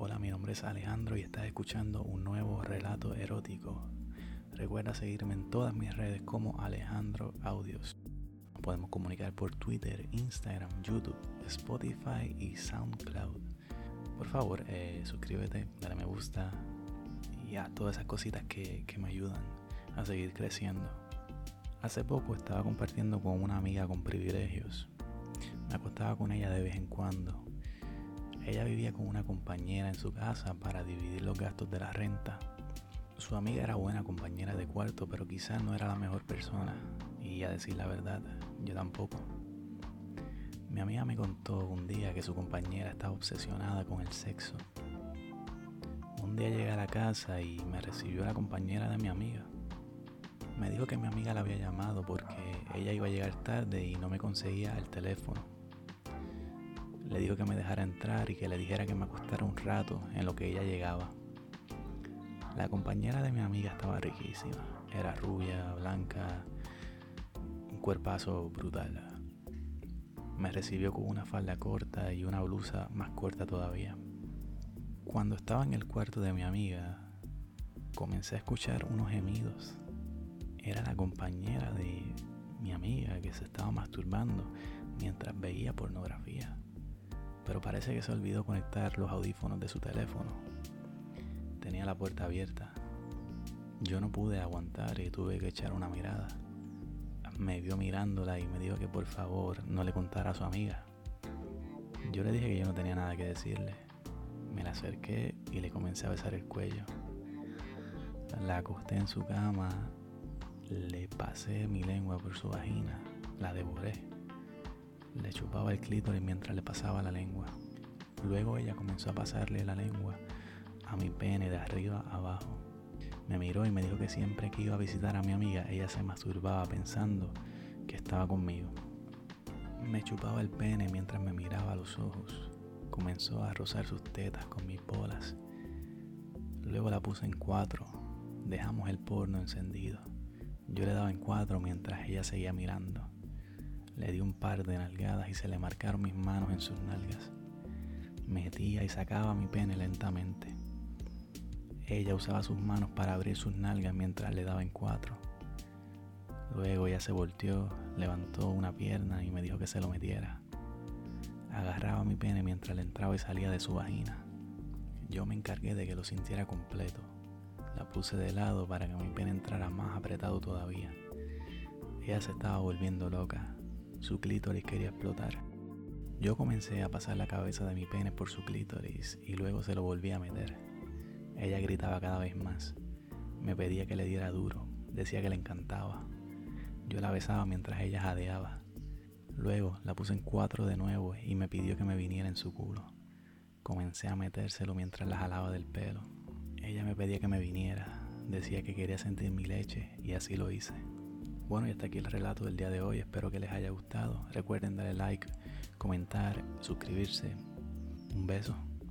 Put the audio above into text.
Hola, mi nombre es Alejandro y estás escuchando un nuevo relato erótico. Recuerda seguirme en todas mis redes como Alejandro Audios. Podemos comunicar por Twitter, Instagram, YouTube, Spotify y SoundCloud. Por favor, eh, suscríbete, dale me gusta y a todas esas cositas que, que me ayudan a seguir creciendo. Hace poco estaba compartiendo con una amiga con privilegios. Me acostaba con ella de vez en cuando. Ella vivía con una compañera en su casa para dividir los gastos de la renta. Su amiga era buena compañera de cuarto, pero quizás no era la mejor persona. Y a decir la verdad, yo tampoco. Mi amiga me contó un día que su compañera estaba obsesionada con el sexo. Un día llegué a la casa y me recibió la compañera de mi amiga. Me dijo que mi amiga la había llamado porque ella iba a llegar tarde y no me conseguía el teléfono. Le dijo que me dejara entrar y que le dijera que me acostara un rato en lo que ella llegaba. La compañera de mi amiga estaba riquísima. Era rubia, blanca, un cuerpazo brutal. Me recibió con una falda corta y una blusa más corta todavía. Cuando estaba en el cuarto de mi amiga, comencé a escuchar unos gemidos era la compañera de mi amiga que se estaba masturbando mientras veía pornografía. Pero parece que se olvidó conectar los audífonos de su teléfono. Tenía la puerta abierta. Yo no pude aguantar y tuve que echar una mirada. Me vio mirándola y me dijo que por favor no le contara a su amiga. Yo le dije que yo no tenía nada que decirle. Me la acerqué y le comencé a besar el cuello. La acosté en su cama le pasé mi lengua por su vagina, la devoré. Le chupaba el clítoris mientras le pasaba la lengua. Luego ella comenzó a pasarle la lengua a mi pene de arriba a abajo. Me miró y me dijo que siempre que iba a visitar a mi amiga, ella se masturbaba pensando que estaba conmigo. Me chupaba el pene mientras me miraba los ojos. Comenzó a rozar sus tetas con mis bolas. Luego la puse en cuatro. Dejamos el porno encendido. Yo le daba en cuatro mientras ella seguía mirando. Le di un par de nalgadas y se le marcaron mis manos en sus nalgas. Metía y sacaba mi pene lentamente. Ella usaba sus manos para abrir sus nalgas mientras le daba en cuatro. Luego ella se volteó, levantó una pierna y me dijo que se lo metiera. Agarraba mi pene mientras le entraba y salía de su vagina. Yo me encargué de que lo sintiera completo. La puse de lado para que mi pene entrara más apretado todavía. Ella se estaba volviendo loca. Su clítoris quería explotar. Yo comencé a pasar la cabeza de mi pene por su clítoris y luego se lo volví a meter. Ella gritaba cada vez más. Me pedía que le diera duro. Decía que le encantaba. Yo la besaba mientras ella jadeaba. Luego la puse en cuatro de nuevo y me pidió que me viniera en su culo. Comencé a metérselo mientras la jalaba del pelo. Ella me pedía que me viniera, decía que quería sentir mi leche y así lo hice. Bueno, y hasta aquí el relato del día de hoy, espero que les haya gustado. Recuerden darle like, comentar, suscribirse. Un beso.